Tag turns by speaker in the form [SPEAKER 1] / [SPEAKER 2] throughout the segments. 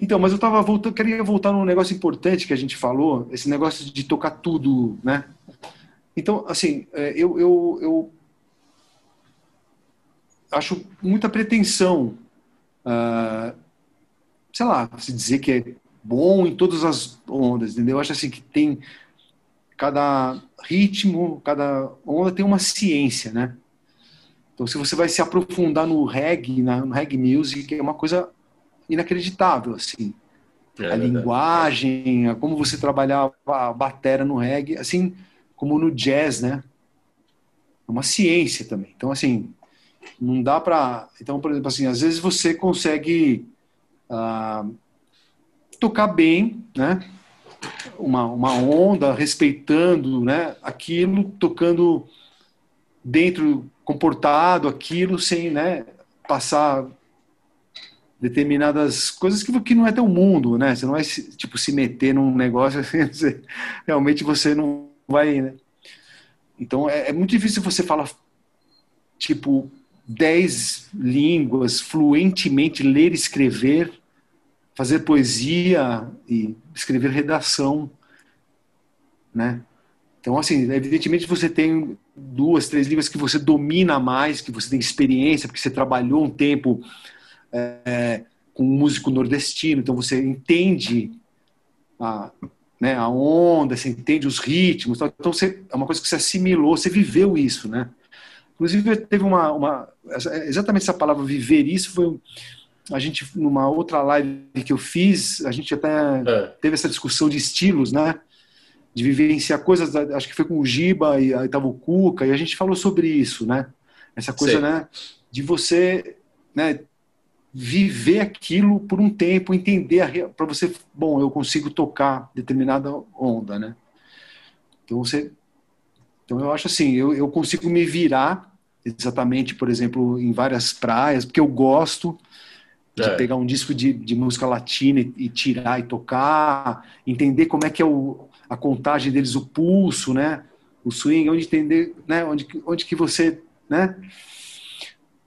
[SPEAKER 1] Então, mas eu tava voltando, queria voltar num negócio importante que a gente falou, esse negócio de tocar tudo, né? Então, assim, é, eu, eu, eu acho muita pretensão, uh, sei lá, se dizer que é bom em todas as ondas, entendeu? Eu acho assim que tem cada ritmo, cada onda tem uma ciência, né? Então, se você vai se aprofundar no reggae, no reggae music, é uma coisa inacreditável, assim. É a verdade. linguagem, a como você trabalhar a bateria no reggae, assim como no jazz, né? É uma ciência também. Então, assim, não dá para... Então, por exemplo, assim, às vezes você consegue uh, tocar bem, né? Uma, uma onda, respeitando né? aquilo, tocando dentro, comportado aquilo, sem né? passar determinadas coisas que, que não é teu mundo, né? Você não vai tipo se meter num negócio assim, você, realmente você não vai, né? Então é, é, muito difícil você falar tipo dez línguas fluentemente, ler, escrever, fazer poesia e escrever redação, né? Então assim, evidentemente você tem duas, três línguas que você domina mais, que você tem experiência, porque você trabalhou um tempo é, com um músico nordestino, então você entende a, né, a onda, você entende os ritmos, então você, é uma coisa que você assimilou, você viveu isso, né? Inclusive teve uma, uma exatamente essa palavra viver isso foi a gente numa outra live que eu fiz, a gente até é. teve essa discussão de estilos, né? De vivenciar coisas, acho que foi com o Giba e aí tava o Cuca, e a gente falou sobre isso, né? Essa coisa, né? De você né, viver aquilo por um tempo, entender para você, bom, eu consigo tocar determinada onda, né? Então você, então eu acho assim, eu, eu consigo me virar exatamente, por exemplo, em várias praias, porque eu gosto de é. pegar um disco de, de música latina e, e, tirar e tocar, entender como é que é o, a contagem deles, o pulso, né? O swing, onde entender, né? Onde, onde que você, né?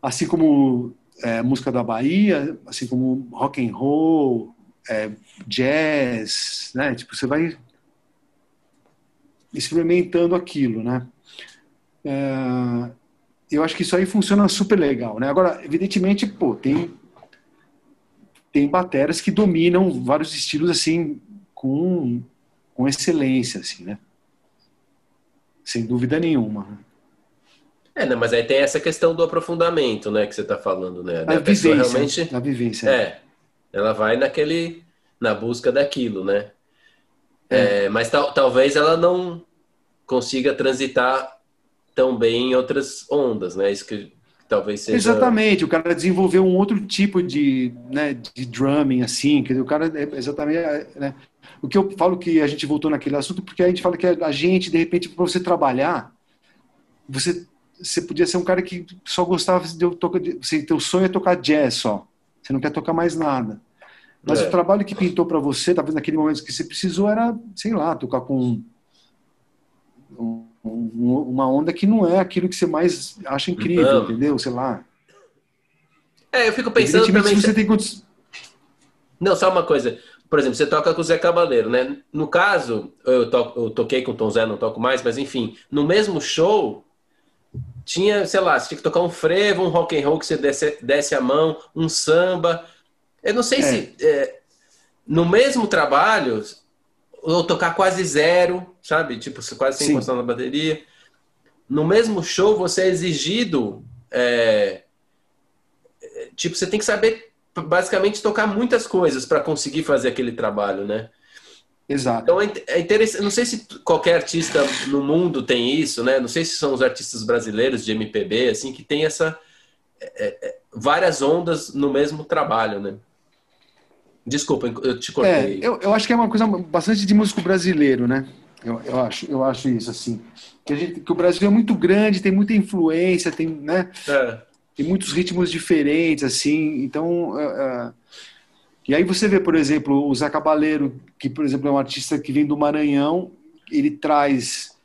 [SPEAKER 1] Assim como é, música da Bahia, assim como rock and roll, é, jazz, né? Tipo, você vai experimentando aquilo, né? É, eu acho que isso aí funciona super legal, né? Agora, evidentemente, pô, tem tem bateras que dominam vários estilos assim com com excelência, assim, né? Sem dúvida nenhuma.
[SPEAKER 2] É, né, mas aí tem essa questão do aprofundamento, né, que você está falando, né?
[SPEAKER 1] A, a vivência, realmente,
[SPEAKER 2] a vivência. É, ela vai naquele, na busca daquilo, né? É. É, mas tal, talvez ela não consiga transitar tão bem em outras ondas, né? Isso que talvez seja...
[SPEAKER 1] Exatamente, o cara desenvolveu um outro tipo de, né, de drumming, assim, que o cara, é exatamente, né? O que eu falo que a gente voltou naquele assunto, porque a gente fala que a gente, de repente, para você trabalhar, você você podia ser um cara que só gostava de tocar, você, teu sonho é tocar jazz só. Você não quer tocar mais nada. Mas é. o trabalho que pintou para você, talvez naquele momento que você precisou, era, sei lá, tocar com um, um, uma onda que não é aquilo que você mais acha incrível, não. entendeu? Sei lá.
[SPEAKER 2] É, eu fico pensando também. Você tem Não, só uma coisa. Por exemplo, você toca com o Zé Cabaleiro, né? No caso, eu, to eu toquei com o Tom Zé, não toco mais, mas enfim, no mesmo show, tinha, sei lá, você tinha que tocar um frevo, um rock and roll que você desce, desce a mão, um samba. Eu não sei é. se é, no mesmo trabalho ou tocar quase zero, sabe? Tipo, quase sem encostar na bateria. No mesmo show, você é exigido. É, tipo, você tem que saber basicamente tocar muitas coisas para conseguir fazer aquele trabalho, né?
[SPEAKER 1] Exato.
[SPEAKER 2] Então é, é interessante. Não sei se qualquer artista no mundo tem isso, né? Não sei se são os artistas brasileiros de MPB, assim, que tem essa é, é, várias ondas no mesmo trabalho, né? Desculpa, eu te cortei.
[SPEAKER 1] É, eu, eu acho que é uma coisa bastante de músico brasileiro, né? Eu, eu acho, eu acho isso assim. Que, gente, que o Brasil é muito grande, tem muita influência, tem, né? É. Tem muitos ritmos diferentes, assim. Então, uh, e aí você vê, por exemplo, o Zé Cabaleiro, que, por exemplo, é um artista que vem do Maranhão, ele traz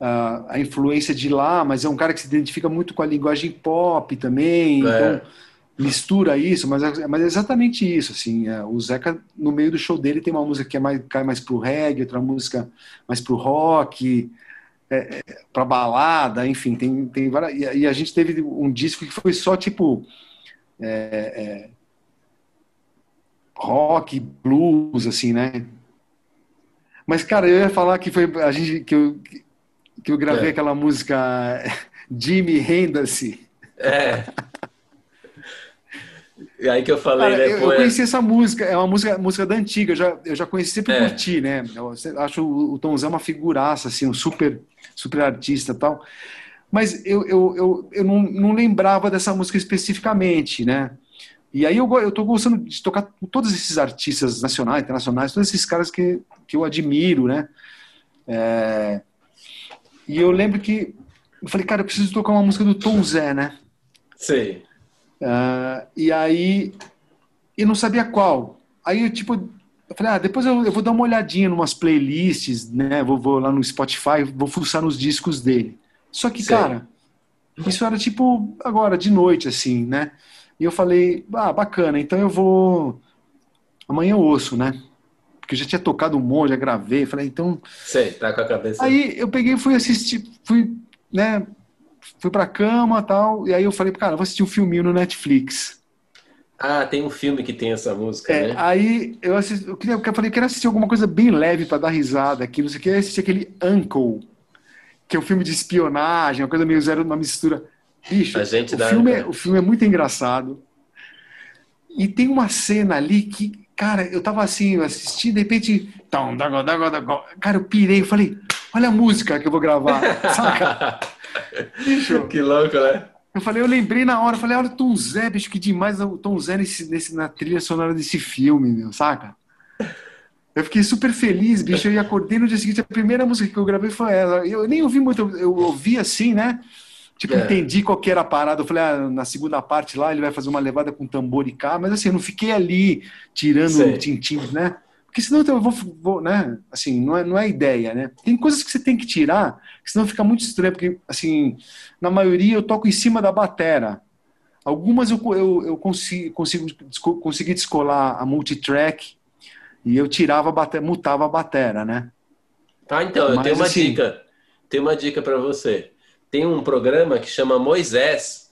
[SPEAKER 1] uh, a influência de lá, mas é um cara que se identifica muito com a linguagem pop também. É. Então, mistura isso, mas é, mas é exatamente isso, assim, é, o Zeca, no meio do show dele, tem uma música que é mais, cai mais pro reggae, outra música mais pro rock, é, é pra balada, enfim, tem, tem várias, e, e, a gente teve um disco que foi só, tipo, é, é rock, blues, assim, né? Mas, cara, eu ia falar que foi a gente, que eu, que eu gravei aquela música Jimmy Renda-se.
[SPEAKER 2] É. E aí que eu falei, Cara,
[SPEAKER 1] né? Eu, eu conheci essa música, é uma música, música da antiga, eu já, eu já conheci sempre é. curti, né? Eu acho o Tom Zé uma figuraça, assim, um super, super artista e tal. Mas eu, eu, eu, eu não, não lembrava dessa música especificamente, né? E aí eu, eu tô gostando de tocar com todos esses artistas nacionais, internacionais, todos esses caras que, que eu admiro, né? É... E eu lembro que eu falei, cara, eu preciso tocar uma música do Tom Zé, né?
[SPEAKER 2] Sei.
[SPEAKER 1] Uh, e aí, eu não sabia qual. Aí, eu, tipo, eu falei, ah, depois eu, eu vou dar uma olhadinha em umas playlists, né? Vou, vou, lá no Spotify, vou fuçar nos discos dele. Só que, Sei. cara, isso era tipo agora, de noite, assim, né? E eu falei, ah, bacana, então eu vou. Amanhã eu ouço, né? Porque eu já tinha tocado um monte, já gravei. Falei, então.
[SPEAKER 2] Sei, tá com a cabeça.
[SPEAKER 1] Aí eu peguei e fui assistir, fui, né? fui pra cama tal. E aí eu falei, cara, vou assistir um filminho no Netflix.
[SPEAKER 2] Ah, tem um filme que tem essa música,
[SPEAKER 1] é,
[SPEAKER 2] né?
[SPEAKER 1] Aí eu, assisti, eu, queria, eu falei, quero assistir alguma coisa bem leve para dar risada aqui, não sei o que. Assisti aquele Uncle, que é um filme de espionagem, uma coisa meio zero, uma mistura. Bicho, o, filme é, o filme é muito engraçado. E tem uma cena ali que, cara, eu tava assim, eu assisti, de repente. Cara, eu pirei, eu falei, olha a música que eu vou gravar, saca?
[SPEAKER 2] Bicho. Que louco, né?
[SPEAKER 1] Eu falei, eu lembrei na hora, eu falei, olha o Tom Zé, bicho, que demais o Tom Zé nesse, nesse, na trilha sonora desse filme, meu, saca? Eu fiquei super feliz, bicho. Eu acordei no dia seguinte, a primeira música que eu gravei foi ela. Eu nem ouvi muito, eu ouvi assim, né? Tipo, é. entendi qual que era a parada. Eu falei, ah, na segunda parte lá ele vai fazer uma levada com tambor e cá, mas assim, eu não fiquei ali tirando tintim, né? Porque senão eu vou, vou, né? Assim, não é, não é ideia, né? Tem coisas que você tem que tirar, que senão fica muito estranho, porque, assim, na maioria eu toco em cima da batera. Algumas eu, eu, eu consigo, consigo consegui descolar a multitrack e eu tirava a batera, mutava a batera, né?
[SPEAKER 2] Ah, então, Mas, eu tenho uma assim, dica. Tem uma dica para você. Tem um programa que chama Moisés,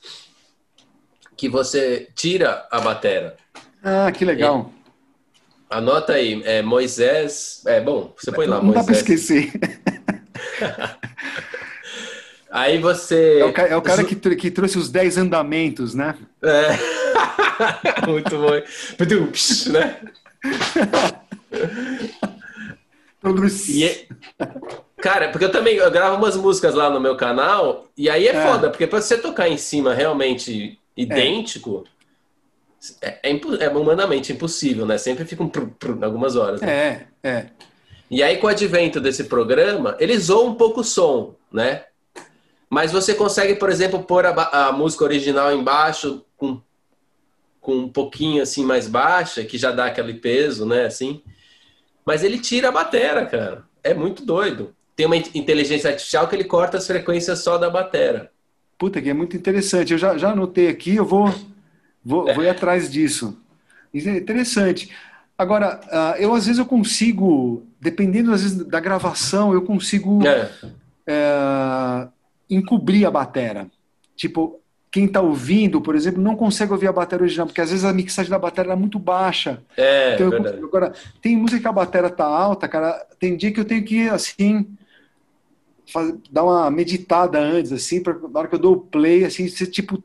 [SPEAKER 2] que você tira a batera.
[SPEAKER 1] Ah, que legal.
[SPEAKER 2] Anota aí, é Moisés. É bom, você põe lá,
[SPEAKER 1] Não
[SPEAKER 2] Moisés.
[SPEAKER 1] dá para esquecer.
[SPEAKER 2] aí você.
[SPEAKER 1] É o, é o cara que, que trouxe os 10 andamentos, né?
[SPEAKER 2] É. Muito bom. né? e, é, cara, porque eu também eu gravo umas músicas lá no meu canal, e aí é, é. foda, porque para você tocar em cima realmente idêntico. É é, é, é humanamente impossível, né? Sempre fica um algumas horas.
[SPEAKER 1] Né? É, é.
[SPEAKER 2] E aí, com o advento desse programa, ele zoa um pouco o som, né? Mas você consegue, por exemplo, pôr a, a música original embaixo com, com um pouquinho assim mais baixa, que já dá aquele peso, né? Assim. Mas ele tira a batera, cara. É muito doido. Tem uma inteligência artificial que ele corta as frequências só da batera.
[SPEAKER 1] Puta, que é muito interessante. Eu já, já anotei aqui, eu vou Vou, é. vou ir atrás disso. Isso é interessante. Agora, uh, eu às vezes eu consigo, dependendo às vezes da gravação, eu consigo é. uh, encobrir a batera. Tipo, quem está ouvindo, por exemplo, não consegue ouvir a bateria original, porque às vezes a mixagem da bateria é muito baixa.
[SPEAKER 2] É, então, verdade.
[SPEAKER 1] agora, tem música que a bateria tá alta, cara, tem dia que eu tenho que, assim, fazer, dar uma meditada antes, assim, pra, na hora que eu dou o play, assim, você, tipo,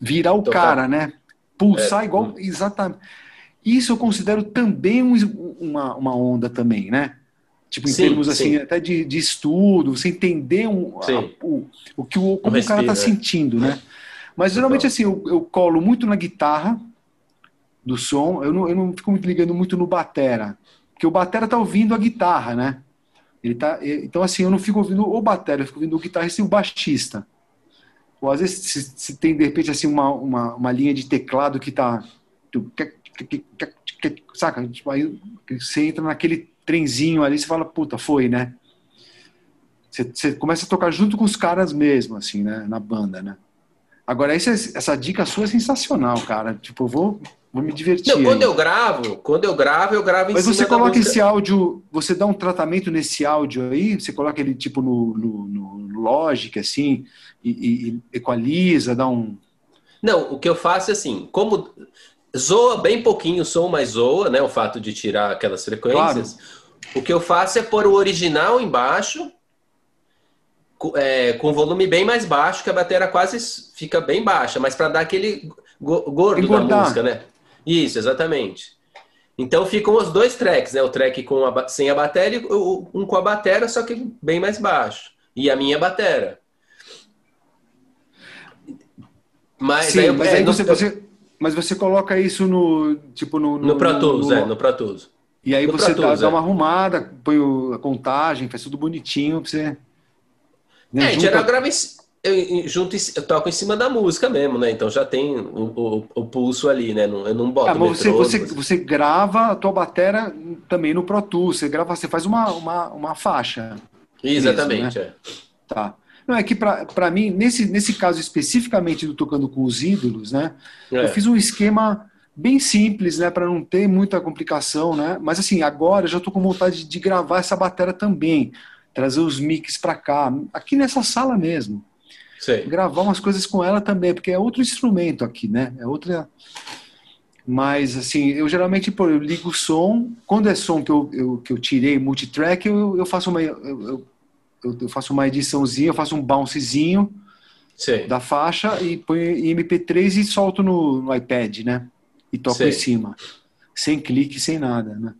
[SPEAKER 1] virar o Tocar. cara, né? Pulsar é, igual. Exatamente. Isso eu considero também um, uma, uma onda também, né? Tipo, em sim, termos assim, sim. até de, de estudo, você entender um, a, o, o que o, como o, cara está sentindo, né? Mas geralmente assim, eu, eu, colo muito na guitarra do som, eu não, eu não fico me ligando muito no batera, porque o batera tá ouvindo a guitarra, né? Ele tá, então assim, eu não fico ouvindo o batera, eu fico ouvindo o guitarrista e o baixista. Ou às vezes se, se tem de repente assim uma, uma, uma, linha de teclado que tá saca? Tipo, aí você entra naquele trenzinho ali, você fala, puta, foi, né? Você, você, começa a tocar junto com os caras mesmo, assim, né? Na banda, né? Agora, essa, essa dica sua é sensacional, cara. Tipo, eu vou, vou me divertir. Não,
[SPEAKER 2] quando aí. eu gravo, quando eu gravo, eu gravo em
[SPEAKER 1] Mas você coloca esse áudio, você dá um tratamento nesse áudio aí, você coloca ele tipo no, no, no Logic, assim, e, e, equaliza, dá um.
[SPEAKER 2] Não, o que eu faço é assim, como zoa bem pouquinho o som, mas zoa, né? O fato de tirar aquelas frequências. Claro. O que eu faço é pôr o original embaixo é, com volume bem mais baixo, que a bateria quase fica bem baixa, mas para dar aquele gordo Engordar. da música, né? Isso, exatamente. Então ficam os dois tracks, né? O track com a, sem a bateria e um com a bateria, só que bem mais baixo. E a minha bateria.
[SPEAKER 1] Mas Sim, aí, eu, mas, é, aí no, você, você, mas você coloca isso no tipo no
[SPEAKER 2] no, no Pro Tools, no, no, é, no Pro Tools.
[SPEAKER 1] E aí você dá, Tools, dá, uma é. arrumada, põe a contagem, faz tudo bonitinho pra você.
[SPEAKER 2] Né? É, junta... geral grava em, eu, junto, eu toco em cima da música mesmo, né? Então já tem o, o, o pulso ali, né? Eu não boto. Ah,
[SPEAKER 1] mas você, você, você grava a tua bateria também no Pro Tools, você grava, você faz uma, uma, uma faixa.
[SPEAKER 2] Exatamente, mesmo, né? é.
[SPEAKER 1] Tá. Não, é que para mim, nesse, nesse caso especificamente do Tocando com os Ídolos, né? É. Eu fiz um esquema bem simples, né? Para não ter muita complicação, né? Mas assim, agora eu já tô com vontade de gravar essa bateria também trazer os mix para cá, aqui nessa sala mesmo. Gravar umas coisas com ela também, porque é outro instrumento aqui, né? É outra. Mas, assim, eu geralmente pô, eu ligo o som. Quando é som que eu, eu que eu tirei multitrack, eu, eu faço uma. Eu, eu, faço uma ediçãozinha, eu faço um bouncezinho da faixa e ponho em MP3 e solto no, no iPad, né? E toco em cima. Sem clique, sem nada, né?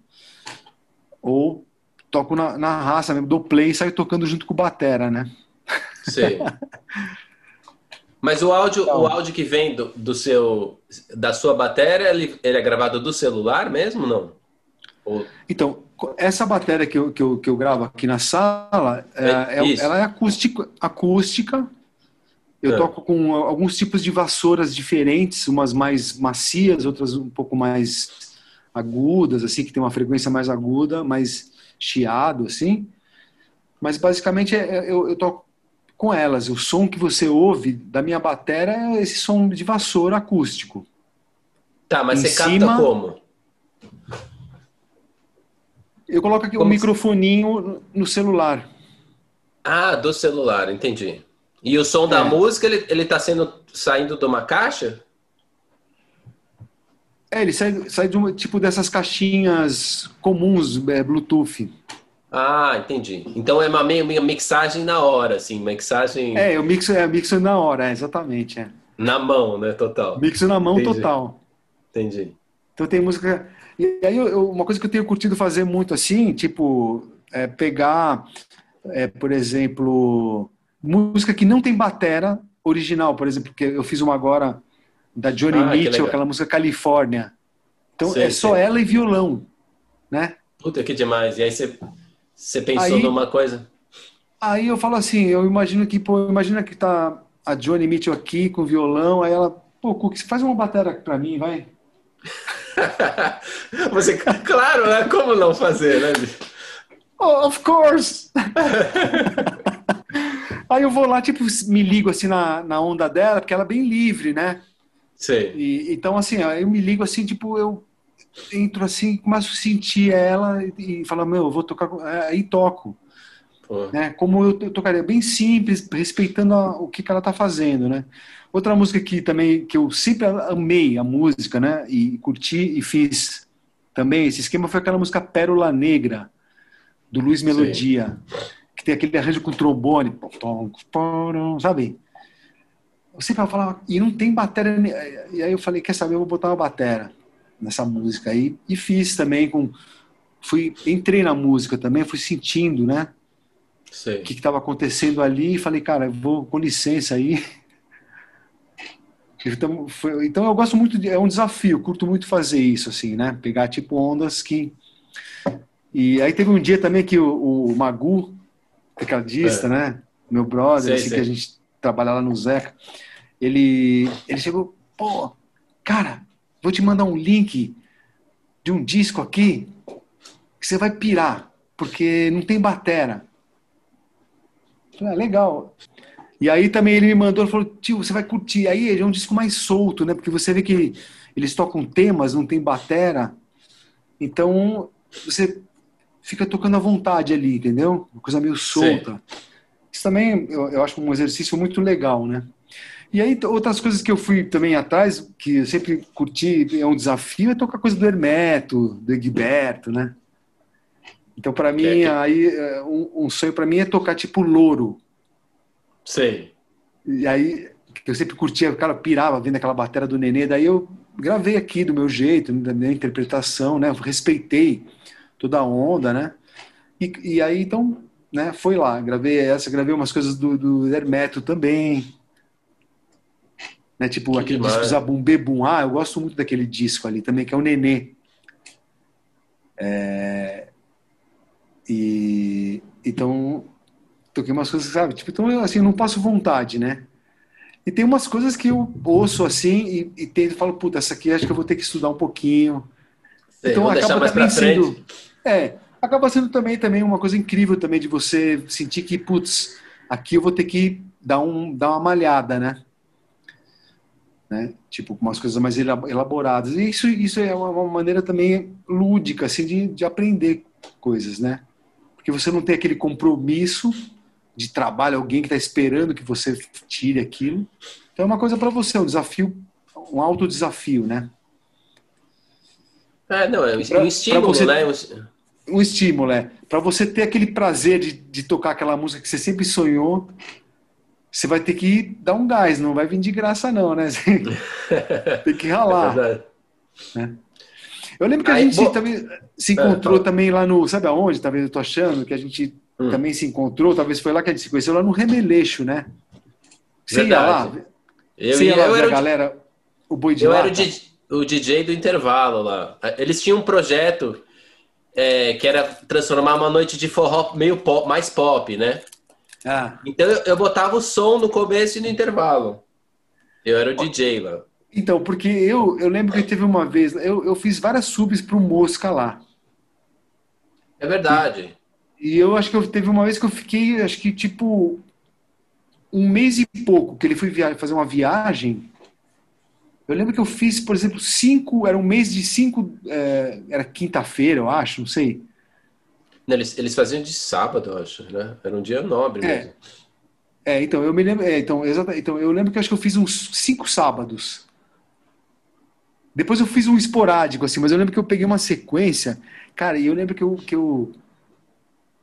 [SPEAKER 1] Ou toco na, na raça mesmo, dou play e saio tocando junto com o Batera, né?
[SPEAKER 2] Sei. Mas o áudio, então, o áudio que vem do, do seu, da sua bateria, ele, ele é gravado do celular mesmo, não?
[SPEAKER 1] Ou... Então, essa bateria que eu, que eu, que eu gravo aqui na sala, é, é, é ela é acústica, acústica. Eu é. toco com alguns tipos de vassouras diferentes, umas mais macias, outras um pouco mais agudas, assim, que tem uma frequência mais aguda, mas chiado, assim. Mas basicamente é, eu, eu toco com elas. O som que você ouve da minha bateria é esse som de vassoura acústico.
[SPEAKER 2] Tá, mas em você cima, capta como?
[SPEAKER 1] Eu coloco aqui o um microfoninho no celular.
[SPEAKER 2] Ah, do celular, entendi. E o som é. da música, ele, ele tá sendo, saindo de uma caixa?
[SPEAKER 1] É, ele sai, sai de uma, tipo dessas caixinhas comuns, é, Bluetooth.
[SPEAKER 2] Ah, entendi. Então é uma, uma mixagem na hora, assim, mixagem.
[SPEAKER 1] É, eu mixo, é, mixo na hora, é, exatamente. É.
[SPEAKER 2] Na mão, né? Total.
[SPEAKER 1] Mixo na mão entendi. total.
[SPEAKER 2] Entendi.
[SPEAKER 1] Então tem música. E aí eu, uma coisa que eu tenho curtido fazer muito assim, tipo, é pegar, é, por exemplo, música que não tem batera original, por exemplo, porque eu fiz uma agora da Johnny ah, Mitchell, aquela música Califórnia. Então sei, é só sei. ela e violão, né?
[SPEAKER 2] Puta que demais. E aí você, você pensou aí, numa coisa?
[SPEAKER 1] Aí eu falo assim, eu imagino que, pô, imagina que tá a Johnny Mitchell aqui com violão, aí ela, pô, Cook, faz uma bateria pra mim, vai.
[SPEAKER 2] você, claro, né? Como não fazer, né?
[SPEAKER 1] Oh, of course! aí eu vou lá, tipo, me ligo assim na, na onda dela, porque ela é bem livre, né?
[SPEAKER 2] Sei.
[SPEAKER 1] E, então, assim, eu me ligo assim, tipo, eu entro assim, começo a sentir ela e, e falo, meu, eu vou tocar, é, aí toco. Né? Como eu, eu, tocaria, bem simples, respeitando a, o que, que ela tá fazendo, né? Outra música que também, que eu sempre amei a música, né? E curti e fiz também, esse esquema foi aquela música Pérola Negra, do Luiz Melodia, Sim. que tem aquele arranjo com trombone, sabe? Eu sempre falava, e não tem bateria. E aí eu falei, quer saber, eu vou botar uma bateria nessa música aí. E fiz também com. Fui, entrei na música também, fui sentindo, né? Sei. O que estava acontecendo ali e falei, cara, eu vou com licença aí. Então, foi, então eu gosto muito, de, é um desafio, curto muito fazer isso, assim, né? Pegar tipo ondas que. E aí teve um dia também que o, o Magu, tecladista, é. né? Meu brother, sei, assim, sei. que a gente trabalha lá no Zeca ele, ele chegou, pô, cara, vou te mandar um link de um disco aqui que você vai pirar, porque não tem batera. Falei, ah, legal. E aí também ele me mandou, ele falou, tio, você vai curtir. Aí é um disco mais solto, né? Porque você vê que eles tocam temas, não tem batera. Então, você fica tocando à vontade ali, entendeu? Uma coisa meio solta. Sim. Isso também eu, eu acho um exercício muito legal, né? E aí, outras coisas que eu fui também atrás, que eu sempre curti, é um desafio, é tocar coisa do Hermeto, do Egberto, né? Então, para mim, é aí, é, um, um sonho para mim é tocar tipo louro.
[SPEAKER 2] Sei.
[SPEAKER 1] E aí, eu sempre curtia, o cara pirava vendo aquela bateria do Nenê, daí eu gravei aqui do meu jeito, da minha interpretação, né? Eu respeitei toda a onda, né? E, e aí, então, né, foi lá, gravei essa, gravei umas coisas do, do Hermeto também, né? Tipo que aquele demais. disco Zabum Bebum. Ah, eu gosto muito daquele disco ali também, que é o Nenê. É... E então toquei umas coisas, sabe? Tipo, então assim, eu não passo vontade, né? E tem umas coisas que eu ouço assim e, e tento falo, puta, essa aqui acho que eu vou ter que estudar um pouquinho.
[SPEAKER 2] Sei, então acaba também sendo.
[SPEAKER 1] É, acaba sendo também, também uma coisa incrível também de você sentir que, putz, aqui eu vou ter que dar, um, dar uma malhada, né? Né? Tipo, com umas coisas mais elaboradas. E isso, isso é uma, maneira também lúdica, assim, de, de aprender coisas, né? Porque você não tem aquele compromisso de trabalho, alguém que está esperando que você tire aquilo. Então é uma coisa para você, um desafio, um alto desafio, né?
[SPEAKER 2] É, não, é um, pra, estímulo, né?
[SPEAKER 1] Um estímulo, é. Para você ter aquele prazer de, de tocar aquela música que você sempre sonhou, você vai ter que dar um gás, não vai vir de graça, não, né? tem que ralar. É né? Eu lembro que a Aí, gente bom... também se encontrou é, também lá no. Sabe aonde? Talvez eu tô achando que a gente hum. também se encontrou, talvez foi lá que a gente se conheceu, lá no Remeleixo, né? Você Verdade. ia lá?
[SPEAKER 2] Eu Você ia, lá eu
[SPEAKER 1] era a galera, o boi de
[SPEAKER 2] Eu
[SPEAKER 1] lata?
[SPEAKER 2] era o DJ, o DJ, do intervalo lá. Eles tinham um projeto é, que era transformar uma noite de forró meio pop, mais pop, né? Ah. Então eu, eu botava o som no começo e no intervalo. Eu era o DJ lá.
[SPEAKER 1] Então, porque eu, eu lembro que teve uma vez, eu, eu fiz várias subs pro Mosca lá.
[SPEAKER 2] É verdade.
[SPEAKER 1] E, e eu acho que eu, teve uma vez que eu fiquei, acho que tipo, um mês e pouco, que ele foi fazer uma viagem. Eu lembro que eu fiz, por exemplo, cinco, era um mês de cinco, é, era quinta-feira, eu acho, não sei.
[SPEAKER 2] Eles, eles faziam de sábado, eu acho, né? Era um dia nobre
[SPEAKER 1] é.
[SPEAKER 2] mesmo.
[SPEAKER 1] É, então, eu me lembro. É, então, então, eu lembro que eu acho que eu fiz uns cinco sábados. Depois eu fiz um esporádico, assim, mas eu lembro que eu peguei uma sequência, cara, e eu lembro que eu, que eu,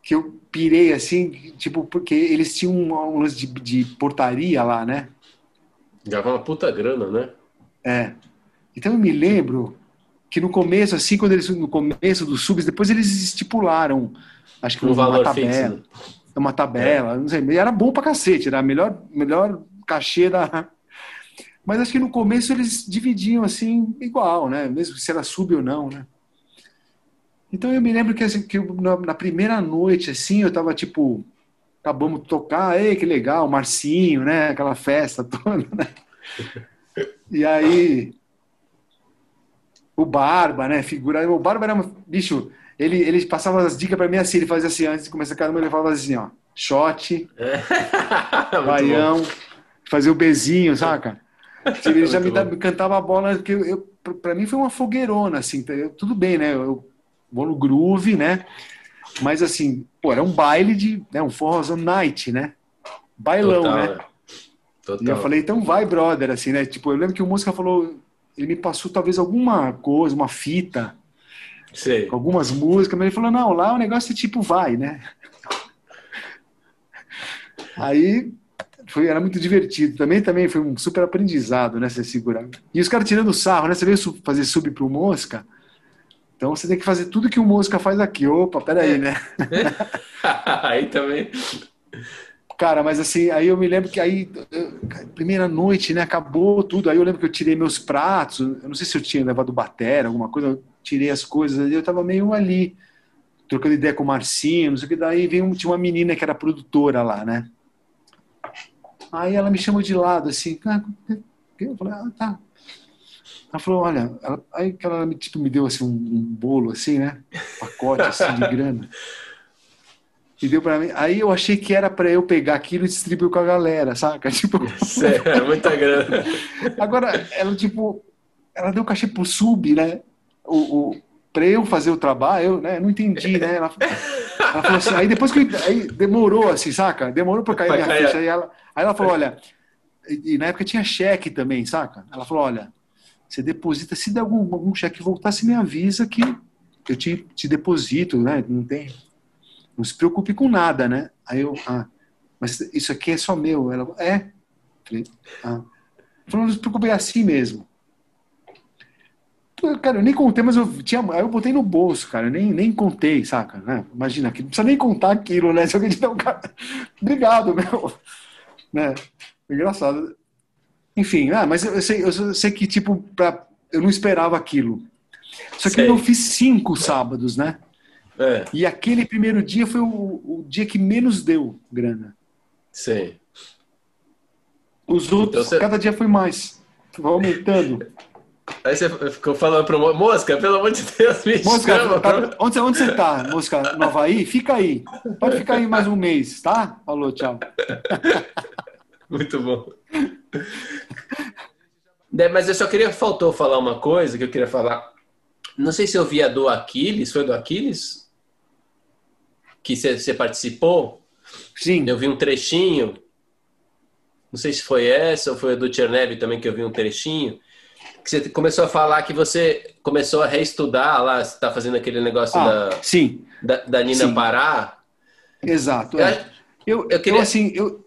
[SPEAKER 1] que eu pirei, assim, tipo, porque eles tinham um, lance de, de portaria lá, né?
[SPEAKER 2] Gava uma puta grana, né?
[SPEAKER 1] É. Então eu me lembro que no começo, assim, quando eles no começo dos subs, depois eles estipularam, acho que um uma tabela, fixo, né? uma tabela, não sei, era bom pra cacete, era a melhor, melhor cachê da. Mas acho que no começo eles dividiam assim igual, né? Mesmo se era sub ou não, né? Então eu me lembro que, assim, que na, na, primeira noite, assim, eu tava tipo, acabamos de tocar, ei, que legal, Marcinho, né? Aquela festa toda, né? E aí o Barba, né? Figura. O Barba era, bicho, ele, ele passava as dicas para mim assim, ele fazia assim, antes de começar cada uma, ele falava assim, ó, shot, baião, fazia o bezinho, saca? Ele já me, dava, cantava a bola, que eu, eu, pra mim foi uma fogueirona, assim, tá, eu, tudo bem, né? Eu vou no groove, né? Mas assim, pô, era um baile de, né, um forrozão night, né? Bailão, Total, né? Total. E eu falei, então vai, brother, assim, né? Tipo, eu lembro que o música falou, ele me passou talvez alguma coisa, uma fita,
[SPEAKER 2] Sei.
[SPEAKER 1] algumas músicas, mas ele falou, não, lá o negócio é tipo vai, né? Aí foi, era muito divertido. Também, também foi um super aprendizado, né? Você segurar. E os caras tirando sarro, né? Você veio fazer sub pro Mosca. Então você tem que fazer tudo que o Mosca faz aqui. Opa, peraí, é. né?
[SPEAKER 2] aí também.
[SPEAKER 1] Cara, mas assim, aí eu me lembro que aí, primeira noite, né, acabou tudo. Aí eu lembro que eu tirei meus pratos, eu não sei se eu tinha levado bateria, alguma coisa, eu tirei as coisas, eu tava meio ali, trocando ideia com o Marcinho, não sei o que. Daí veio, tinha uma menina que era produtora lá, né? Aí ela me chamou de lado, assim, ah, eu falei, ah, tá. Ela falou, olha, ela, aí ela tipo, me deu assim, um, um bolo, assim, né? Um pacote assim, de grana. E deu pra mim. Aí eu achei que era para eu pegar aquilo e distribuir com a galera, saca? Tipo.
[SPEAKER 2] Sério, é muita grana.
[SPEAKER 1] Agora, ela, tipo, ela deu cachê pro sub, né? O, o, pra eu fazer o trabalho, eu né, não entendi, né? Ela, ela falou assim, aí depois que aí demorou, assim, saca? Demorou pra cair minha ficha. Aí ela, aí ela falou: olha, e, e na época tinha cheque também, saca? Ela falou: olha, você deposita, se der algum, algum cheque voltar, você me avisa que eu te, te deposito, né? Não tem não se preocupe com nada, né? Aí eu, ah, mas isso aqui é só meu. Ela, é. Falei, ah. Falou, não se preocupe, é assim mesmo. Cara, eu nem contei, mas eu tinha. Aí eu botei no bolso, cara. Eu nem, nem contei, saca? Né? Imagina, não precisa nem contar aquilo, né? Se alguém te dá um cara. Obrigado, meu. Né? Engraçado. Enfim, ah, mas eu sei, eu sei que, tipo, pra, eu não esperava aquilo. Só que sei. eu fiz cinco sábados, né? É. E aquele primeiro dia foi o, o, dia que menos deu grana.
[SPEAKER 2] Sim.
[SPEAKER 1] Os outros, então você... cada dia foi mais. Vai aumentando.
[SPEAKER 2] Aí você ficou falando pro Mosca, pelo amor de Deus, me
[SPEAKER 1] Mosca, chama, tá, onde, onde, você tá, Mosca? No Havaí? Fica aí. Pode ficar aí mais um mês, tá? Falou, tchau.
[SPEAKER 2] Muito bom. Mas eu só queria, faltou falar uma coisa que eu queria falar. Não sei se eu vi a do Aquiles, foi do Aquiles? Que você participou.
[SPEAKER 1] Sim.
[SPEAKER 2] Eu vi um trechinho. Não sei se foi essa ou foi a do Chernev também que eu vi um trechinho. Que você começou a falar que você começou a reestudar lá, você está fazendo aquele negócio
[SPEAKER 1] ah,
[SPEAKER 2] da,
[SPEAKER 1] sim.
[SPEAKER 2] da, da Nina sim. Pará.
[SPEAKER 1] Exato. Eu, é. eu, eu, queria, eu, assim, eu...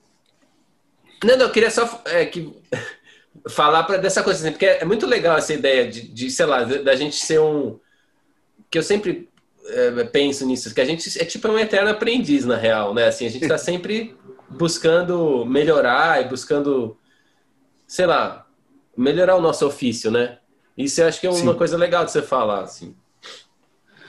[SPEAKER 2] Não, não, eu queria só é, que, falar pra, dessa coisa, assim, porque é muito legal essa ideia de, de sei lá, da gente ser um. Que eu sempre é, penso nisso, que a gente é tipo um eterno aprendiz, na real, né? Assim, a gente está sempre buscando melhorar e buscando, sei lá, melhorar o nosso ofício, né? Isso eu acho que é uma Sim. coisa legal de você falar, assim,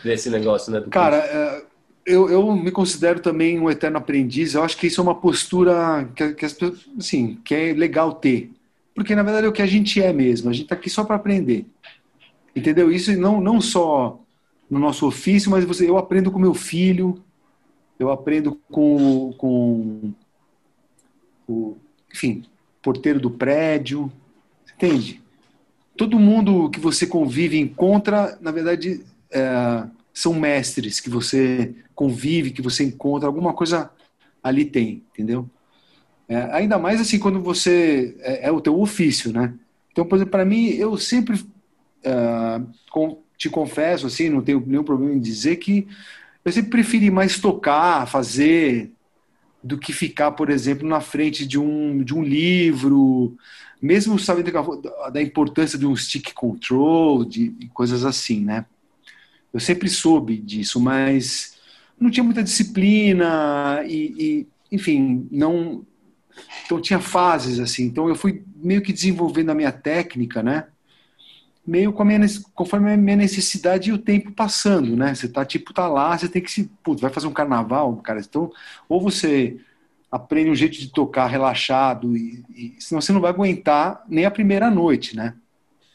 [SPEAKER 2] desse negócio, né?
[SPEAKER 1] Cara, é, eu, eu me considero também um eterno aprendiz. Eu acho que isso é uma postura que, que, as, assim, que é legal ter. Porque, na verdade, é o que a gente é mesmo. A gente está aqui só para aprender. Entendeu? Isso não, não só no nosso ofício, mas você, eu aprendo com meu filho, eu aprendo com, com o, enfim, porteiro do prédio, entende? Todo mundo que você convive encontra, na verdade, é, são mestres que você convive, que você encontra, alguma coisa ali tem, entendeu? É, ainda mais assim quando você é, é, o teu ofício, né? Então, por exemplo, para mim, eu sempre é, com, te confesso, assim, não tenho nenhum problema em dizer que eu sempre preferi mais tocar, fazer, do que ficar, por exemplo, na frente de um, de um livro, mesmo sabendo da importância de um stick control, de, coisas assim, né? Eu sempre soube disso, mas não tinha muita disciplina e, e enfim, não. Então tinha fases assim. Então eu fui meio que desenvolvendo a minha técnica, né? Meio com a minha, conforme a minha necessidade e o tempo passando, né? Você tá tipo tá lá, você tem que se, putz, vai fazer um carnaval, cara. Então, ou você aprende um jeito de tocar relaxado e, e senão você não vai aguentar nem a primeira noite, né?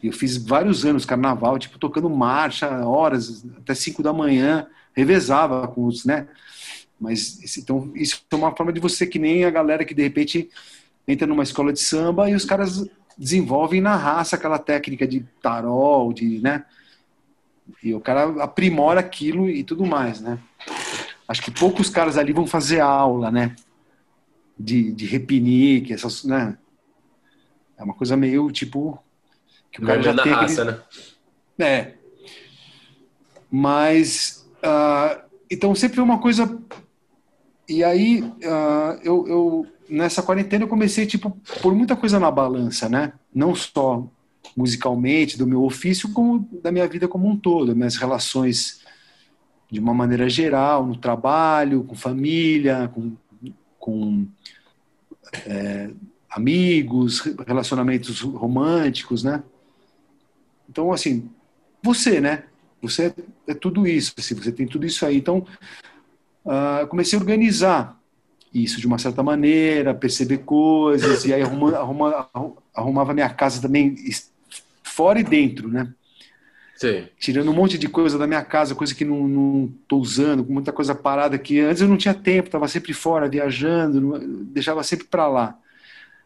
[SPEAKER 1] Eu fiz vários anos carnaval, tipo tocando marcha, horas até 5 da manhã, revezava com os, né? Mas então isso é uma forma de você que nem a galera que de repente entra numa escola de samba e os caras desenvolvem na raça aquela técnica de tarol, de, né? E o cara aprimora aquilo e tudo mais, né? Acho que poucos caras ali vão fazer aula, né? De, de repinique, essas, né? É uma coisa meio tipo
[SPEAKER 2] que o cara já tem raça, aquele... né?
[SPEAKER 1] É. Mas uh, então sempre uma coisa e aí uh, eu, eu nessa quarentena eu comecei, tipo, por muita coisa na balança, né? Não só musicalmente, do meu ofício, como da minha vida como um todo, minhas relações de uma maneira geral, no trabalho, com família, com, com é, amigos, relacionamentos românticos, né? Então, assim, você, né? Você é tudo isso, assim, você tem tudo isso aí. Então, uh, comecei a organizar isso de uma certa maneira, perceber coisas, e aí arruma, arruma, arrumava minha casa também fora e dentro, né?
[SPEAKER 2] Sim.
[SPEAKER 1] Tirando um monte de coisa da minha casa, coisa que não, não tô usando, muita coisa parada que antes eu não tinha tempo, estava sempre fora, viajando, deixava sempre para lá.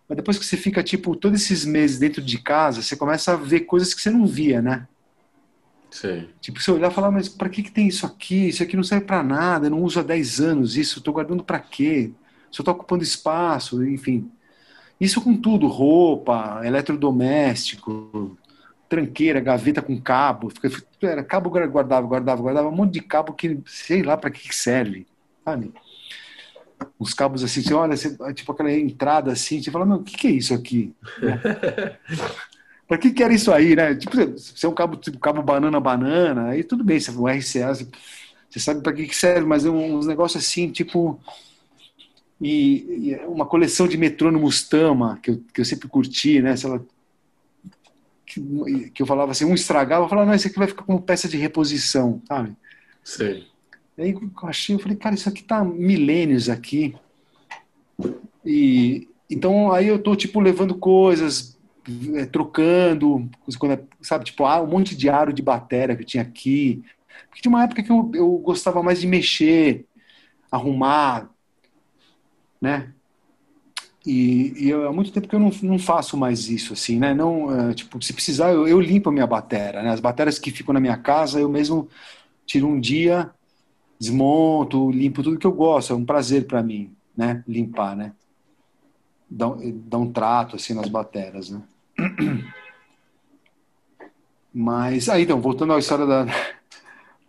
[SPEAKER 1] Mas depois que você fica, tipo, todos esses meses dentro de casa, você começa a ver coisas que você não via, né?
[SPEAKER 2] Sim.
[SPEAKER 1] Tipo, você olhar e falar, mas para que, que tem isso aqui? Isso aqui não serve para nada, eu não uso há 10 anos isso, estou guardando para quê? Só estou ocupando espaço, enfim. Isso com tudo, roupa, eletrodoméstico, tranqueira, gaveta com cabo, era cabo guardava, guardava, guardava um monte de cabo que sei lá para que serve, sabe? Uns cabos assim, você olha, você, tipo aquela entrada assim, você fala, meu, o que, que é isso aqui? para que que era isso aí, né? Tipo, se é um cabo tipo cabo banana banana, aí tudo bem, se é um RCA, você, você sabe para que que serve, mas é uns negócios assim, tipo e, e, uma coleção de metrônomos Tama que eu, que eu sempre curti, né? Ela, que, que, eu falava assim, um estragava, eu falava, não, esse aqui vai ficar como peça de reposição, sabe?
[SPEAKER 2] Sim.
[SPEAKER 1] Aí eu achei, eu falei, cara, isso aqui tá milênios aqui. E então aí eu tô tipo levando coisas, é, trocando, quando, é, sabe, tipo, ah, um monte de aro de bateria que tinha aqui. Porque tinha uma época que eu, eu gostava mais de mexer, arrumar, né? E, e eu, há muito tempo que eu não, não faço mais isso, assim, né? Não, uh, tipo, se precisar, eu, eu, limpo a minha bateria, né? As baterias que ficam na minha casa, eu mesmo tiro um dia, desmonto, limpo tudo que eu gosto. É um prazer para mim, né? Limpar, né? Dar, dar um trato, assim, nas baterias, né? Mas, aí, então, voltando à história da,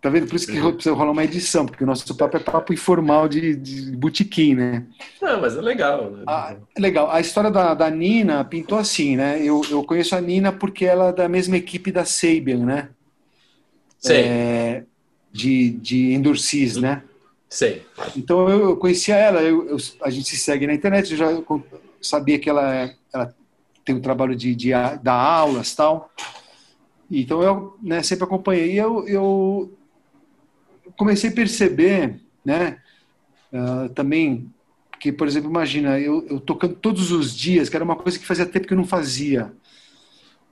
[SPEAKER 1] Tá vendo? Por isso que uhum. precisa rolar uma edição, porque o nosso papo é papo informal de, de botequim, né?
[SPEAKER 2] Não, mas é legal. Né?
[SPEAKER 1] Ah, é legal. A história da, da Nina pintou assim, né? Eu, eu conheço a Nina porque ela é da mesma equipe da Sabian, né?
[SPEAKER 2] Sim. É,
[SPEAKER 1] de, de Endurcis, né?
[SPEAKER 2] Sim.
[SPEAKER 1] Então eu, eu conhecia ela, eu, eu, a gente se segue na internet, eu já sabia que ela, ela tem um trabalho de, de dar aulas tal. Então eu né, sempre acompanhei. E eu, eu comecei a perceber, né, uh, também, que, por exemplo, imagina, eu, eu, tocando todos os dias, que era uma coisa que fazia tempo que eu não fazia.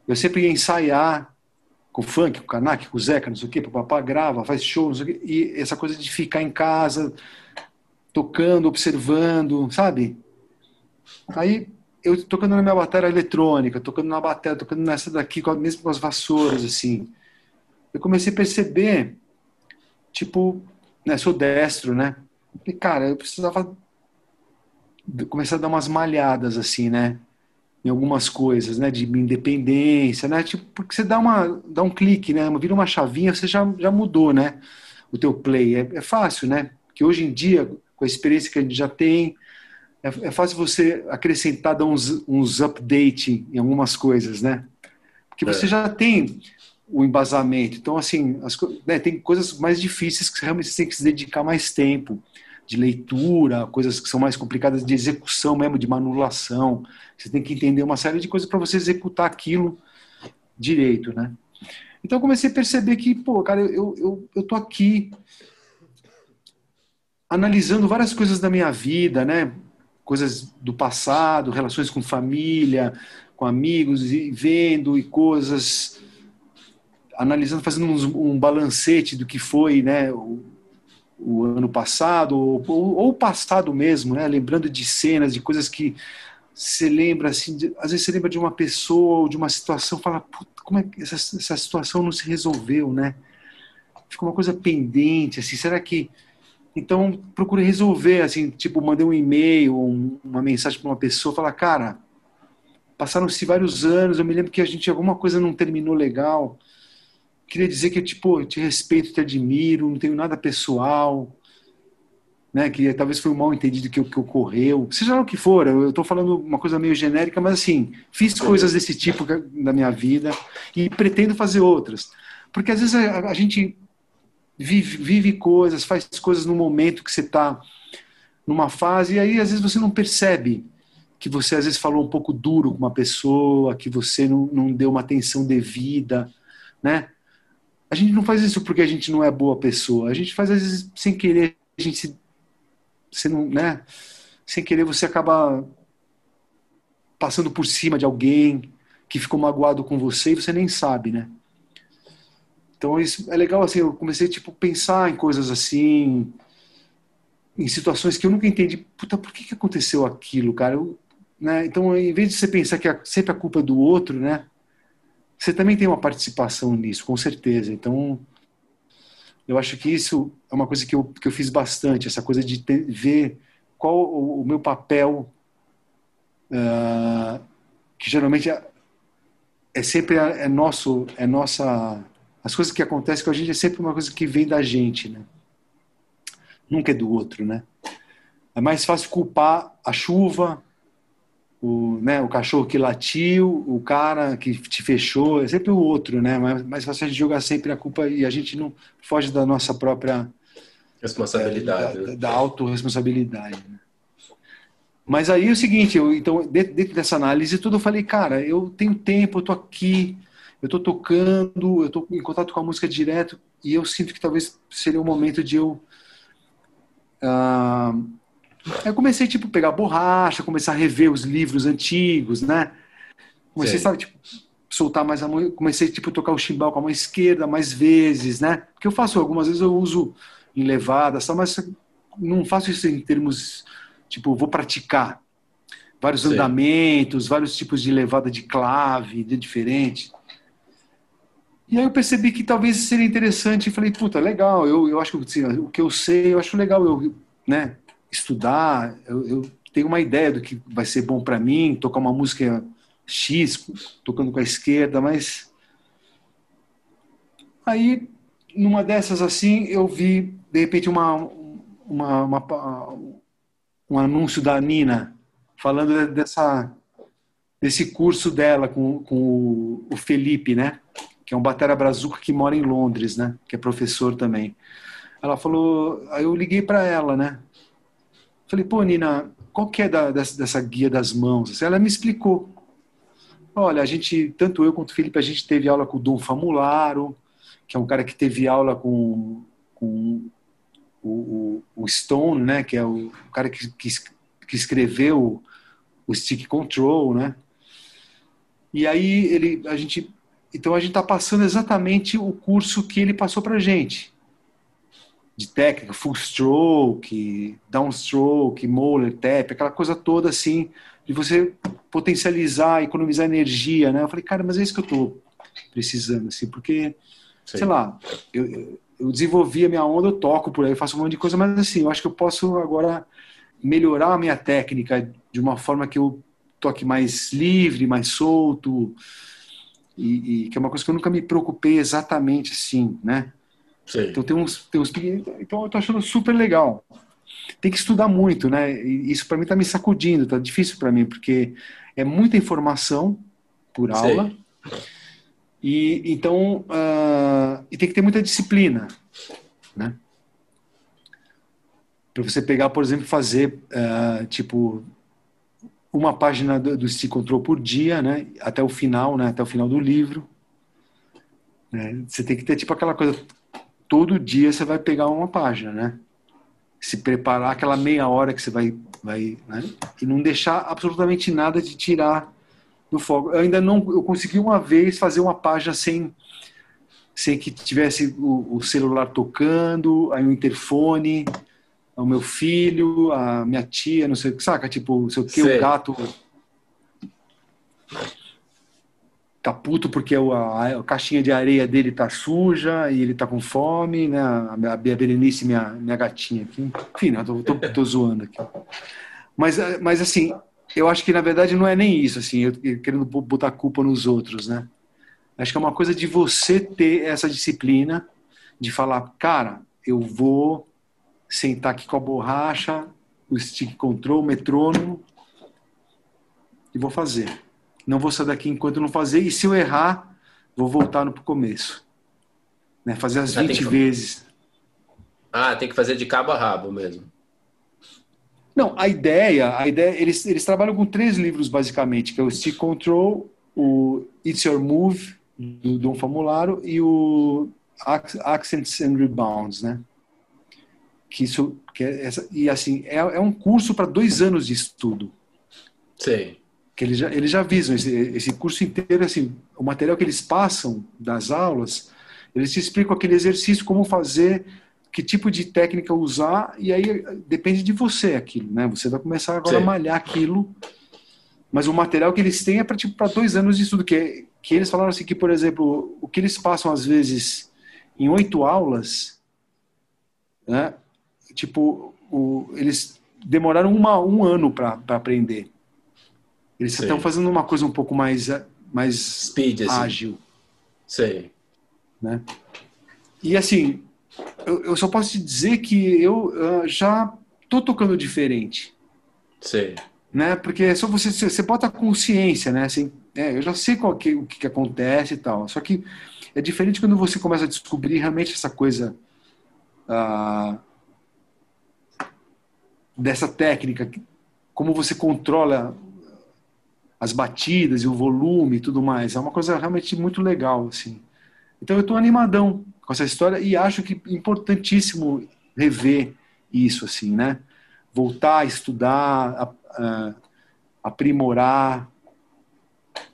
[SPEAKER 1] Eu sempre ia ensaiar com o funk, com o Kanak, com o Zeca, não sei o quê, o papá grava, faz show, não sei o quê, e essa coisa de ficar em casa, tocando, observando, sabe? Aí eu tocando na minha bateria eletrônica, tocando na bateria, tocando nessa daqui, mesmo com as vassouras, assim. Eu comecei a perceber tipo, né, sou destro, né? E, cara, eu precisava começar a dar umas malhadas, assim, né? Em algumas coisas, né? De independência, né? Tipo, porque você dá, uma, dá um clique, né? Vira uma chavinha, você já, já mudou, né? O teu play. É, é fácil, né? Que hoje em dia, com a experiência que a gente já tem, é, é fácil você acrescentar, dar uns, uns update em algumas coisas, né? Porque você é. já tem o embasamento. Então, assim, as, né, tem coisas mais difíceis que realmente você tem que se dedicar mais tempo de leitura, coisas que são mais complicadas de execução mesmo, de manipulação. Você tem que entender uma série de coisas para você executar aquilo direito, né? Então eu comecei a perceber que, pô, cara, eu, eu, eu tô aqui analisando várias coisas da minha vida, né? Coisas do passado, relações com família, com amigos, e vendo e coisas analisando, fazendo um, um balancete do que foi né, o, o ano passado, ou, o passado mesmo, né, lembrando de cenas, de coisas que você lembra, assim, de, às vezes você lembra de uma pessoa ou de uma situação, fala, como é que essa, essa situação não se resolveu, né? Ficou uma coisa pendente, assim, será que... Então, procure resolver, assim, tipo, mandei um e-mail, um, uma mensagem para uma pessoa, falar, cara, passaram-se vários anos, eu me lembro que a gente, alguma coisa não terminou legal, queria dizer que tipo, eu te respeito, te admiro, não tenho nada pessoal, né? Que talvez foi um mal entendido que, que ocorreu, seja lá o que for. Eu estou falando uma coisa meio genérica, mas assim, fiz coisas desse tipo na minha vida e pretendo fazer outras, porque às vezes a, a gente vive, vive coisas, faz coisas no momento que você está numa fase e aí às vezes você não percebe que você às vezes falou um pouco duro com uma pessoa, que você não, não deu uma atenção devida, né? a gente não faz isso porque a gente não é boa pessoa. A gente faz às vezes sem querer, a gente se, você não, né? Sem querer você acaba passando por cima de alguém que ficou magoado com você e você nem sabe, né? Então isso é legal assim, eu comecei tipo pensar em coisas assim, em situações que eu nunca entendi, puta, por que que aconteceu aquilo, cara? Eu, né? Então, em vez de você pensar que é sempre a culpa é do outro, né? Você também tem uma participação nisso, com certeza. Então, eu acho que isso é uma coisa que eu, que eu fiz bastante, essa coisa de ter, ver qual o, o meu papel, uh, que geralmente é, é sempre é nosso, é nossa as coisas que acontecem com a gente é sempre uma coisa que vem da gente, né? Nunca é do outro, né? É mais fácil culpar a chuva, o, né, o cachorro que latiu, o cara que te fechou, é sempre o outro, né? Mas mais fácil a gente jogar sempre a culpa e a gente não foge da nossa própria
[SPEAKER 2] responsabilidade,
[SPEAKER 1] é, da, né? da autorresponsabilidade. Né? Mas aí é o seguinte, eu, então dentro, dentro dessa análise tudo eu falei, cara, eu tenho tempo, eu tô aqui, eu estou tocando, eu estou em contato com a música direto e eu sinto que talvez seria o um momento de eu. Uh, eu comecei tipo pegar borracha, começar a rever os livros antigos, né? Comecei, sabe, tipo, soltar mais a mão, comecei tipo tocar o chimbal com a mão esquerda mais vezes, né? Porque eu faço algumas vezes eu uso em levada, só, mas não faço isso em termos tipo vou praticar vários andamentos, vários tipos de levada de clave, de diferente. E aí eu percebi que talvez seria interessante e falei, puta, legal, eu, eu acho que assim, o que eu sei, eu acho legal eu né, estudar, eu, eu tenho uma ideia do que vai ser bom para mim, tocar uma música X, tocando com a esquerda, mas aí numa dessas assim eu vi de repente uma, uma, uma um anúncio da Nina falando dessa desse curso dela com, com o Felipe, né? Que é um batera brazuca que mora em Londres, né? Que é professor também. Ela falou, aí eu liguei para ela, né? Falei, pô, Nina, qual que é da, dessa, dessa, guia das mãos? Ela me explicou. Olha, a gente, tanto eu quanto o Felipe, a gente teve aula com o Dom Famularo, que é um cara que teve aula com, com o, o, o, Stone, né? Que é o, o cara que, que, que escreveu o Stick Control, né? E aí ele, a gente então a gente está passando exatamente o curso que ele passou para gente. De técnica, full stroke, downstroke, molar, tap, aquela coisa toda assim, de você potencializar, economizar energia, né? Eu falei, cara, mas é isso que eu estou precisando, assim, porque, Sim. sei lá, eu, eu desenvolvi a minha onda, eu toco por aí, faço um monte de coisa, mas assim, eu acho que eu posso agora melhorar a minha técnica de uma forma que eu toque mais livre, mais solto, e, e, que é uma coisa que eu nunca me preocupei exatamente assim, né? Então tem uns, tem uns então eu tô achando super legal. Tem que estudar muito, né? E isso para mim tá me sacudindo, tá difícil para mim porque é muita informação por aula. E então uh, e tem que ter muita disciplina, né? Para você pegar, por exemplo, fazer uh, tipo uma página do, do Stick Control por dia, né? Até o final, né? Até o final do livro. Né? Você tem que ter tipo aquela coisa. Todo dia você vai pegar uma página, né? Se preparar aquela meia hora que você vai, vai, né? E não deixar absolutamente nada de tirar do foco. Eu ainda não, eu consegui uma vez fazer uma página sem sem que tivesse o, o celular tocando, aí o interfone, o meu filho, a minha tia, não sei o que, saca? Tipo, sei o que, o gato tá puto porque a, a, caixinha de areia dele tá suja e ele tá com fome, né? A, a Berenice, minha, minha gatinha aqui. Enfim, eu tô, tô, tô zoando aqui. Mas, mas assim, eu acho que na verdade não é nem isso, assim, eu, eu querendo botar culpa nos outros, né? Acho que é uma coisa de você ter essa disciplina de falar, cara, eu vou sentar aqui com a borracha, o stick control, o metrônomo e vou fazer. Não vou sair daqui enquanto não fazer e se eu errar, vou voltar no começo. Né? Fazer as 20 que... vezes.
[SPEAKER 2] Ah, tem que fazer de cabo a rabo mesmo.
[SPEAKER 1] Não, a ideia, a ideia, eles, eles trabalham com três livros basicamente, que é o Stick Control, o It's Your Move do Dom Famularo e o Accents and Rebounds, né? Que isso que é essa, e assim é, é um curso para dois anos de estudo.
[SPEAKER 2] Sim.
[SPEAKER 1] Que eles já, eles já avisam esse, esse curso inteiro assim o material que eles passam das aulas Eles te explicam aquele exercício, como fazer, que tipo de técnica usar, e aí depende de você aquilo, né? Você vai começar agora Sim. a malhar aquilo, mas o material que eles têm é para tipo, dois anos de estudo, que, que eles falaram assim que, por exemplo, o que eles passam às vezes em oito aulas, né? Tipo, o, eles demoraram uma, um ano para aprender. Eles estão fazendo uma coisa um pouco mais, mais Speed, assim. ágil.
[SPEAKER 2] Sei.
[SPEAKER 1] Né? E assim, eu, eu, só posso te dizer que eu uh, já tô tocando diferente.
[SPEAKER 2] Sei.
[SPEAKER 1] Né? Porque é só você, você bota consciência, né? Assim, é, eu já sei qual que, o que, que acontece e tal. Só que é diferente quando você começa a descobrir realmente essa coisa uh, dessa técnica, como você controla as batidas e o volume e tudo mais. É uma coisa realmente muito legal, assim. Então eu estou animadão com essa história e acho que é importantíssimo rever isso, assim, né? Voltar a estudar, a, a, aprimorar,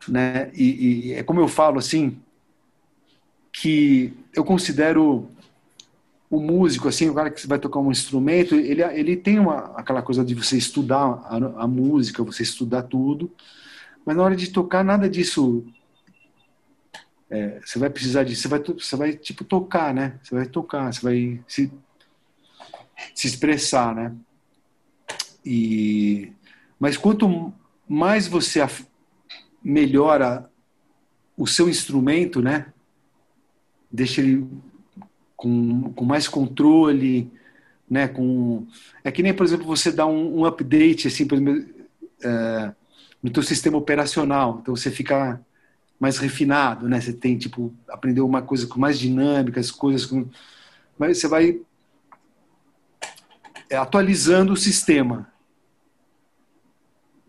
[SPEAKER 1] né? E, e é como eu falo, assim, que eu considero o músico, assim, o cara que vai tocar um instrumento, ele, ele tem uma, aquela coisa de você estudar a, a música, você estudar tudo, mas na hora de tocar, nada disso é, você vai precisar disso, você vai, você vai tipo tocar, né? Você vai tocar, você vai se, se expressar, né? E, mas quanto mais você melhora o seu instrumento, né? Deixa ele com, com mais controle, né? Com é que nem por exemplo você dá um, um update assim, por exemplo, é, no teu sistema operacional, então você fica mais refinado, né? Você tem tipo aprendeu uma coisa com mais dinâmicas, coisas com, mas você vai é, atualizando o sistema.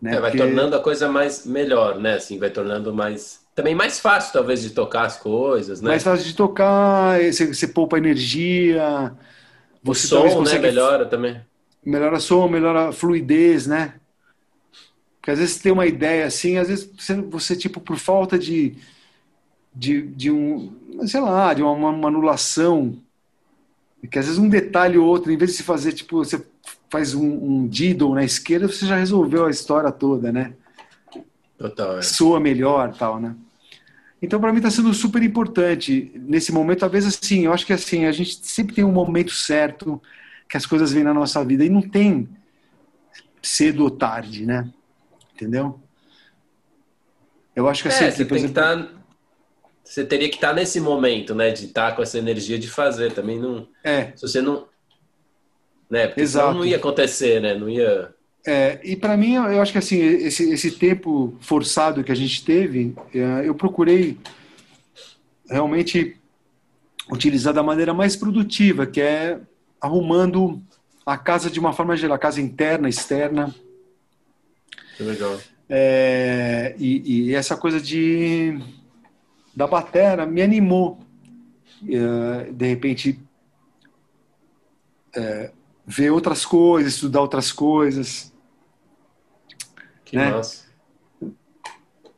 [SPEAKER 2] Né? É, vai Porque... tornando a coisa mais melhor, né? Assim, vai tornando mais também mais fácil talvez de tocar as coisas, né?
[SPEAKER 1] Mais fácil de tocar, você, você poupa energia,
[SPEAKER 2] você o som, né, consegue... né? Melhora também.
[SPEAKER 1] Melhora som, melhora a fluidez, né? Porque às vezes você tem uma ideia assim, às vezes você, você tipo, por falta de, de, de um, sei lá, de uma, uma anulação, que às vezes um detalhe ou outro, em vez de se fazer, tipo, você faz um, um diddle na esquerda, você já resolveu a história toda, né?
[SPEAKER 2] Total. É.
[SPEAKER 1] Soa melhor tal, né? Então, para mim, está sendo super importante nesse momento. Talvez assim, eu acho que assim, a gente sempre tem um momento certo que as coisas vêm na nossa vida e não tem cedo ou tarde, né? Entendeu? Eu acho que assim,
[SPEAKER 2] é, você, tem exemplo... que tá, você teria que estar tá nesse momento, né? De estar tá com essa energia de fazer. Também não.
[SPEAKER 1] É.
[SPEAKER 2] Se você não. Né? Porque Exato. não ia acontecer, né? Não ia.
[SPEAKER 1] É, e para mim, eu acho que assim, esse, esse tempo forçado que a gente teve, é, eu procurei realmente utilizar da maneira mais produtiva, que é arrumando a casa de uma forma geral, a casa interna, externa,
[SPEAKER 2] que legal.
[SPEAKER 1] É, e, e, essa coisa de da batera me animou. É, de repente, é, ver outras coisas, estudar outras coisas.
[SPEAKER 2] Que né? massa.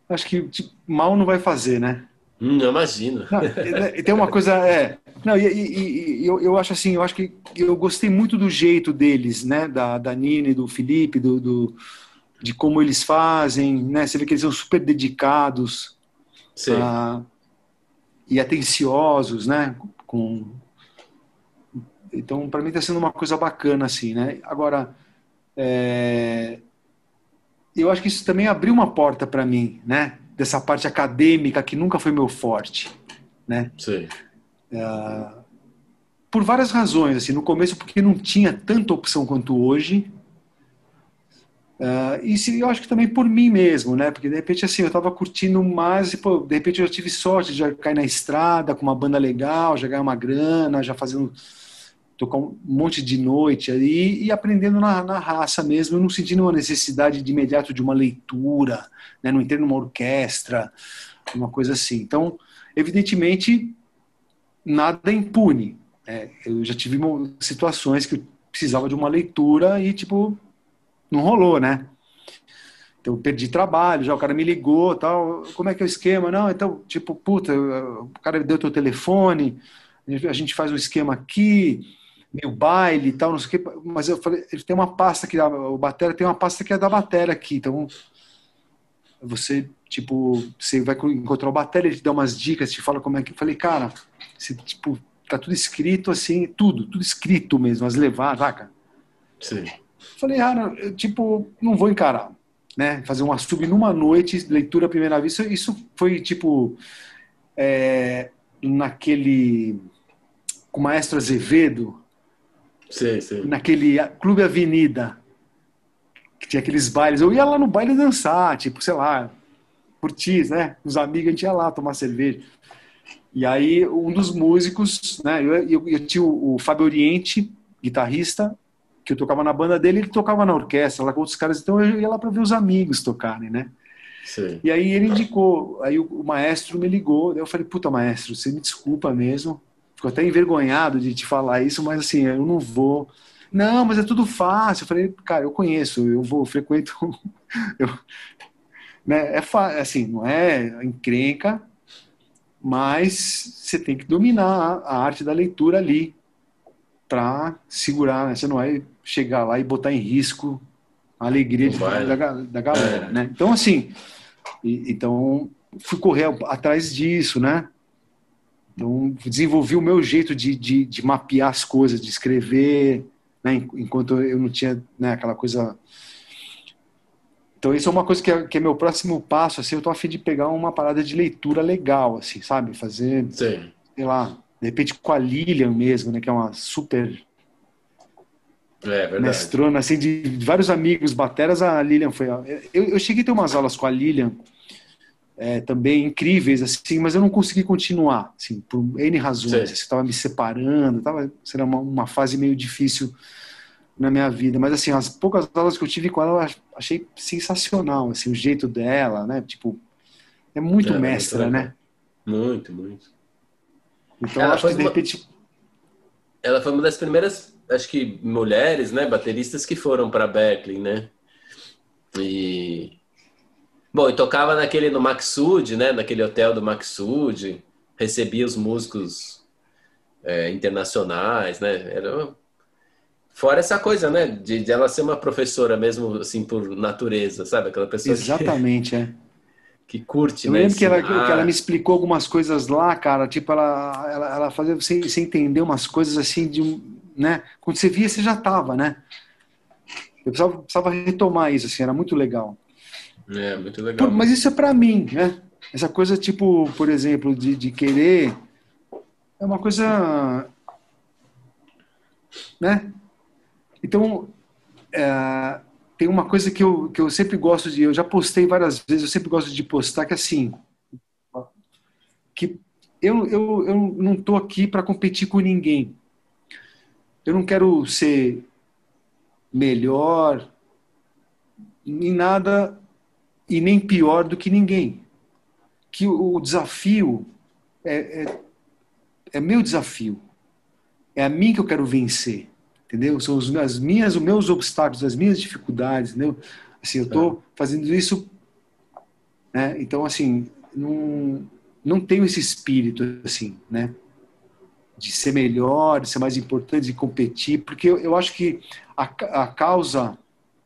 [SPEAKER 1] Acho que tipo, mal não vai fazer, né?
[SPEAKER 2] Hum, eu imagino. Não,
[SPEAKER 1] tem uma coisa, é. Não, e, e, e eu, eu, acho assim, eu acho que eu gostei muito do jeito deles, né? Da, da Nina e do Felipe, do, do de como eles fazem, né? Você vê que eles são super dedicados uh, e atenciosos, né? Com... Então, para mim está sendo uma coisa bacana, assim, né? Agora, é... eu acho que isso também abriu uma porta para mim, né? Dessa parte acadêmica que nunca foi meu forte, né?
[SPEAKER 2] Sim.
[SPEAKER 1] Uh... Por várias razões, assim, no começo porque não tinha tanta opção quanto hoje, Uh, e se, eu acho que também por mim mesmo, né? Porque de repente assim, eu estava curtindo mais e pô, de repente eu tive sorte de já cair na estrada com uma banda legal, já ganhar uma grana, já fazendo tocar um monte de noite ali e aprendendo na, na raça mesmo, não sentindo uma necessidade de imediato de uma leitura, né? Não entrei numa orquestra, uma coisa assim. Então, evidentemente, nada impune. Né? Eu já tive situações que eu precisava de uma leitura e tipo não rolou, né? Então, eu perdi trabalho, já o cara me ligou, tal, como é que é o esquema? Não, então, tipo, puta, o cara deu teu telefone, a gente faz um esquema aqui, meio baile e tal, não sei o que, mas eu falei, ele tem uma pasta que o batera tem uma pasta que é da batera aqui, então você tipo, você vai encontrar o batera, ele te dá umas dicas, te fala como é que, eu falei, cara, você, tipo, tá tudo escrito assim, tudo, tudo escrito mesmo, as levadas, saca?
[SPEAKER 2] Sim.
[SPEAKER 1] Falei, ah, eu, tipo, não vou encarar, né? Fazer uma sub numa noite, leitura à primeira vista, isso foi tipo é, naquele com o Maestro Azevedo,
[SPEAKER 2] sim, sim.
[SPEAKER 1] naquele Clube Avenida, que tinha aqueles bailes. Eu ia lá no baile dançar, tipo, sei lá, curtir, né? Os amigos, a gente ia lá tomar cerveja. E aí, um dos músicos, né? Eu, eu, eu tinha o, o Fábio Oriente, guitarrista, que eu tocava na banda dele, ele tocava na orquestra lá com outros caras, então eu ia lá para ver os amigos tocarem, né?
[SPEAKER 2] Sim.
[SPEAKER 1] E aí ele indicou, aí o, o maestro me ligou, daí eu falei, puta maestro, você me desculpa mesmo, fico até envergonhado de te falar isso, mas assim, eu não vou. Não, mas é tudo fácil. Eu falei, cara, eu conheço, eu vou, frequento. eu, né, é assim, não é encrenca, mas você tem que dominar a arte da leitura ali para segurar, né? Você não vai chegar lá e botar em risco a alegria de, da, da, galera, é. né? Então, assim, e, então fui correr atrás disso, né? Então, desenvolvi o meu jeito de, de, de mapear as coisas, de escrever, né? enquanto eu não tinha né, aquela coisa. Então, isso é uma coisa que é, que é meu próximo passo. Assim, eu tô a fim de pegar uma parada de leitura legal, assim, sabe? Fazer,
[SPEAKER 2] Sim.
[SPEAKER 1] sei lá, de repente com a Lilian mesmo, né? Que é uma super
[SPEAKER 2] é,
[SPEAKER 1] mestrona, assim, de, de, vários amigos bateras, a Lilian foi. Eu, eu cheguei a ter umas aulas com a Lilian é, também incríveis, assim, mas eu não consegui continuar, assim, por N razões. Estava me separando, tava, será uma, uma fase meio difícil na minha vida. Mas, assim, as poucas aulas que eu tive com ela, eu achei sensacional, assim, o jeito dela, né? Tipo, é muito é, mestra, muito né?
[SPEAKER 2] Muito, muito.
[SPEAKER 1] Então, ela acho que, de uma... repente...
[SPEAKER 2] Ela foi uma das primeiras, acho que, mulheres, né, bateristas que foram para Berkeley, né? E Bom, e tocava naquele no Maxud, né? Naquele hotel do Maxud, recebia os músicos é, internacionais, né? Era fora essa coisa, né? De, de, ela ser uma professora mesmo, assim, por natureza, sabe? Aquela pessoa
[SPEAKER 1] exatamente,
[SPEAKER 2] que,
[SPEAKER 1] é
[SPEAKER 2] que curte,
[SPEAKER 1] Eu
[SPEAKER 2] né?
[SPEAKER 1] lembro que ela, que ela, me explicou algumas coisas lá, cara. Tipo, ela, ela, ela fazia você, você entender umas coisas assim de né? Quando você via, você já tava, né? Eu precisava, precisava retomar isso, assim, era muito legal.
[SPEAKER 2] É, muito legal.
[SPEAKER 1] mas isso é para mim, né? Essa coisa, tipo, por exemplo, de, de querer. É uma coisa. Né? Então, é, tem uma coisa que eu, que eu sempre gosto de. Eu já postei várias vezes, eu sempre gosto de postar, que é assim. Que eu, eu, eu não estou aqui para competir com ninguém. Eu não quero ser melhor em nada e nem pior do que ninguém. Que o desafio é, é, é meu desafio. É a mim que eu quero vencer, entendeu? São as minhas, os meus obstáculos, as minhas dificuldades, entendeu? Assim, eu estou fazendo isso, né? Então, assim, não, não tenho esse espírito, assim, né? De ser melhor, de ser mais importante, de competir, porque eu, eu acho que a, a causa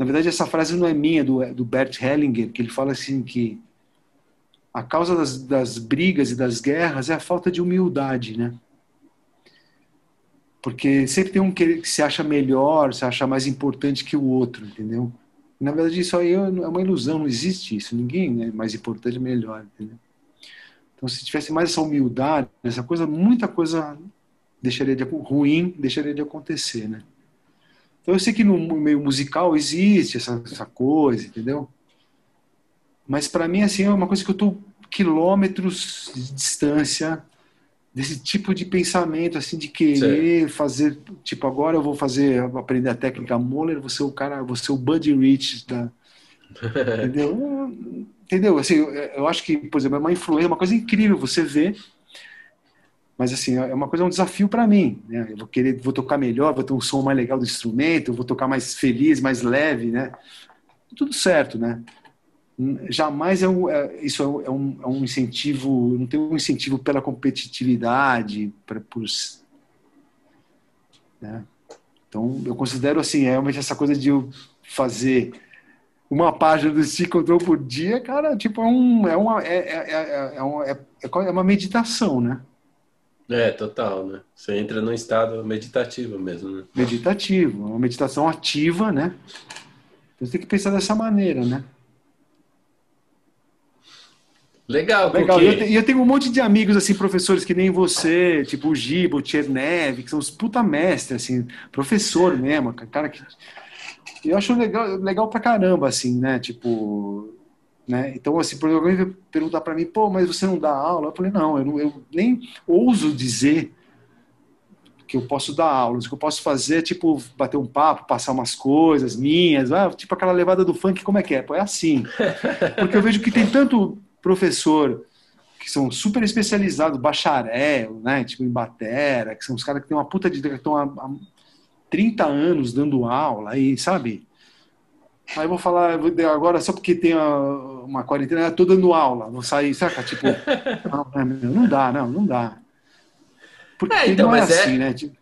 [SPEAKER 1] na verdade, essa frase não é minha, do, do Bert Hellinger, que ele fala assim que a causa das, das brigas e das guerras é a falta de humildade, né? Porque sempre tem um que se acha melhor, se acha mais importante que o outro, entendeu? Na verdade, isso aí é uma ilusão, não existe isso. Ninguém é mais importante melhor, entendeu? Então, se tivesse mais essa humildade, essa coisa, muita coisa deixaria de ruim deixaria de acontecer, né? Então eu sei que no meio musical existe essa, essa coisa, entendeu? Mas para mim assim é uma coisa que eu estou quilômetros de distância desse tipo de pensamento assim de querer fazer tipo agora eu vou fazer aprender a técnica Moller, você o cara, você o Buddy Rich da entendeu? Entendeu? Assim, eu, eu acho que, por exemplo, é uma influência, uma coisa incrível você ver mas assim, é uma coisa, é um desafio para mim. Né? Eu vou querer, vou tocar melhor, vou ter um som mais legal do instrumento, vou tocar mais feliz, mais leve, né? Tudo certo, né? jamais é, um, é isso é um, é um, incentivo, não tem um incentivo pela competitividade, para por, né? Então, eu considero assim, realmente essa coisa de eu fazer uma página do Stick Control por dia, cara, tipo, é, um, é, uma, é, é, é, é uma meditação, né?
[SPEAKER 2] É, total, né? Você entra num estado meditativo mesmo, né?
[SPEAKER 1] Meditativo, uma meditação ativa, né? Então, você tem que pensar dessa maneira, né?
[SPEAKER 2] Legal,
[SPEAKER 1] Legal. E eu, eu, tenho um monte de amigos, assim, professores que nem você, tipo o Gibo, o Tchernev, que são os puta mestres, assim, professor mesmo, cara que. Eu acho legal, legal pra caramba, assim, né? Tipo. Né? Então, assim, por alguém perguntar para mim, pô, mas você não dá aula? Eu falei, não, eu, não, eu nem ouso dizer que eu posso dar aulas. O que eu posso fazer é, tipo, bater um papo, passar umas coisas minhas, ah, tipo aquela levada do funk, como é que é? Pô, é assim. Porque eu vejo que tem tanto professor que são super especializados, bacharel, né, tipo em batera, que são os caras que têm uma puta de que estão há, há 30 anos dando aula aí, sabe? Aí vou falar agora só porque tem uma quarentena, eu tô dando aula, vou sair, saca? Tipo, não, né, não dá, não, não dá.
[SPEAKER 2] Porque é, então, não é assim, é... né? Tipo...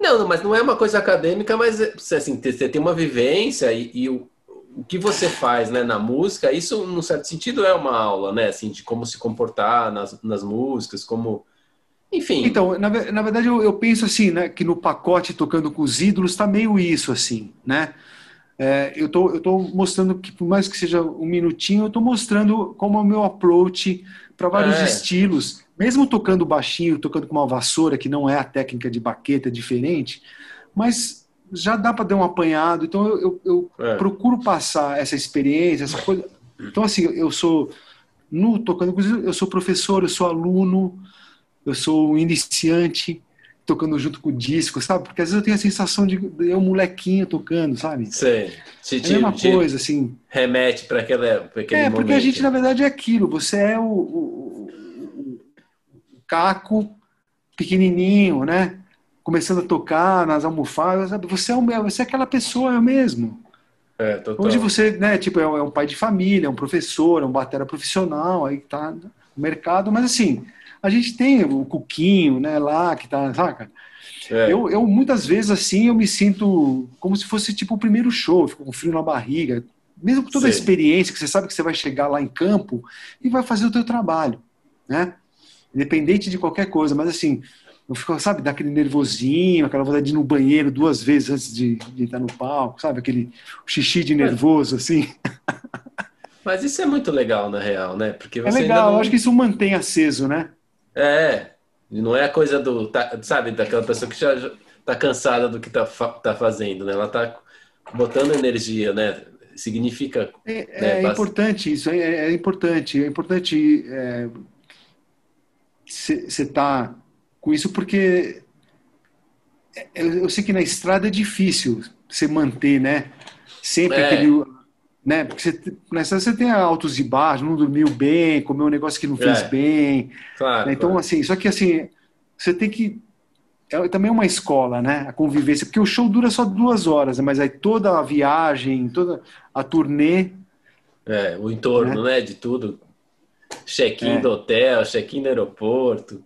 [SPEAKER 2] Não, mas não é uma coisa acadêmica, mas assim, você tem uma vivência e, e o, o que você faz né, na música, isso, num certo sentido, é uma aula, né? Assim, de como se comportar nas, nas músicas, como. Enfim.
[SPEAKER 1] Então, na, na verdade, eu, eu, penso assim, né? Que no pacote Tocando com os Ídolos está meio isso, assim, né? É, eu tô, tô mostrando que, por mais que seja um minutinho, eu estou mostrando como é o meu approach para vários é. estilos. Mesmo tocando baixinho, tocando com uma vassoura, que não é a técnica de baqueta, é diferente, mas já dá para dar um apanhado. Então eu, eu, eu é. procuro passar essa experiência, essa coisa. Então assim, eu sou no tocando eu sou professor, eu sou aluno, eu sou iniciante tocando junto com o disco, sabe? Porque às vezes eu tenho a sensação de eu um molequinho tocando, sabe?
[SPEAKER 2] Sim.
[SPEAKER 1] É a mesma coisa, assim.
[SPEAKER 2] Remete para aquele, pra aquele
[SPEAKER 1] É,
[SPEAKER 2] momento.
[SPEAKER 1] porque a gente, na verdade, é aquilo. Você é o, o, o, o caco pequenininho, né? começando a tocar nas almofadas, sabe? Você é, o, você é aquela pessoa, é mesmo.
[SPEAKER 2] É, total.
[SPEAKER 1] Hoje você, né, tipo, é, é um pai de família, é um professor, é um batera profissional, aí tá no mercado, mas assim, a gente tem o Cuquinho, né, lá, que tá, saca? É. Eu, eu, muitas vezes, assim, eu me sinto como se fosse, tipo, o primeiro show, fico com frio na barriga, mesmo com toda Sim. a experiência, que você sabe que você vai chegar lá em campo e vai fazer o teu trabalho, né? Independente de qualquer coisa, mas assim, eu fico, sabe, daquele nervosinho, aquela vontade de ir no banheiro duas vezes antes de, de entrar no palco, sabe? Aquele xixi de nervoso, assim.
[SPEAKER 2] Mas isso é muito legal, na real, né? Porque
[SPEAKER 1] é legal, não... eu acho que isso mantém aceso, né?
[SPEAKER 2] É, não é a coisa do, tá, sabe, daquela pessoa que já, já tá cansada do que tá, tá fazendo, né? Ela tá botando energia, né? Significa.
[SPEAKER 1] É, né, é importante isso, é, é, importante. É importante você é, tá com isso, porque eu sei que na estrada é difícil você manter, né? Sempre é. aquele. Né? Porque você, na estrada você tem altos e baixos, não dormiu bem, comeu um negócio que não fez é. bem. Claro, né? Então, claro. assim, só que assim, você tem que. É também uma escola, né? A convivência, porque o show dura só duas horas, né? mas aí toda a viagem, toda a turnê.
[SPEAKER 2] É, o entorno, né? né de tudo. Check-in é. do hotel, check-in do aeroporto.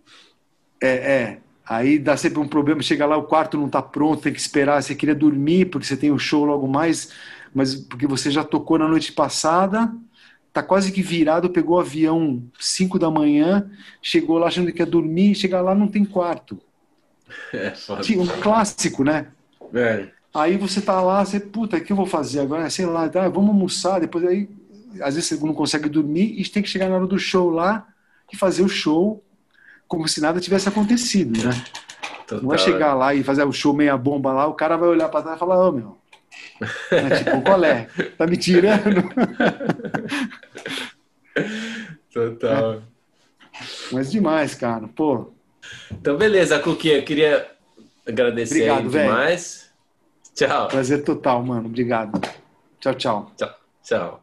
[SPEAKER 1] É, é. Aí dá sempre um problema, chega lá, o quarto não está pronto, tem que esperar, você queria dormir porque você tem o um show logo mais, mas porque você já tocou na noite passada, tá quase que virado, pegou o avião 5 da manhã, chegou lá achando que ia dormir, chega lá não tem quarto. É, um clássico, né? É. Aí você tá lá, você, puta, o que eu vou fazer agora? Sei lá, tá, vamos almoçar, depois aí, às vezes você não consegue dormir e tem que chegar na hora do show lá e fazer o show como se nada tivesse acontecido, né? Total. Não é chegar lá e fazer o show meia bomba lá, o cara vai olhar para trás e falar, ô oh, meu. É, tipo, qual é? Tá me tirando?
[SPEAKER 2] Total. É.
[SPEAKER 1] Mas demais, cara. Pô.
[SPEAKER 2] Então, beleza, Cuqui, eu queria agradecer Obrigado, demais. Tchau.
[SPEAKER 1] Prazer total, mano. Obrigado. Tchau, tchau.
[SPEAKER 2] Tchau. Tchau.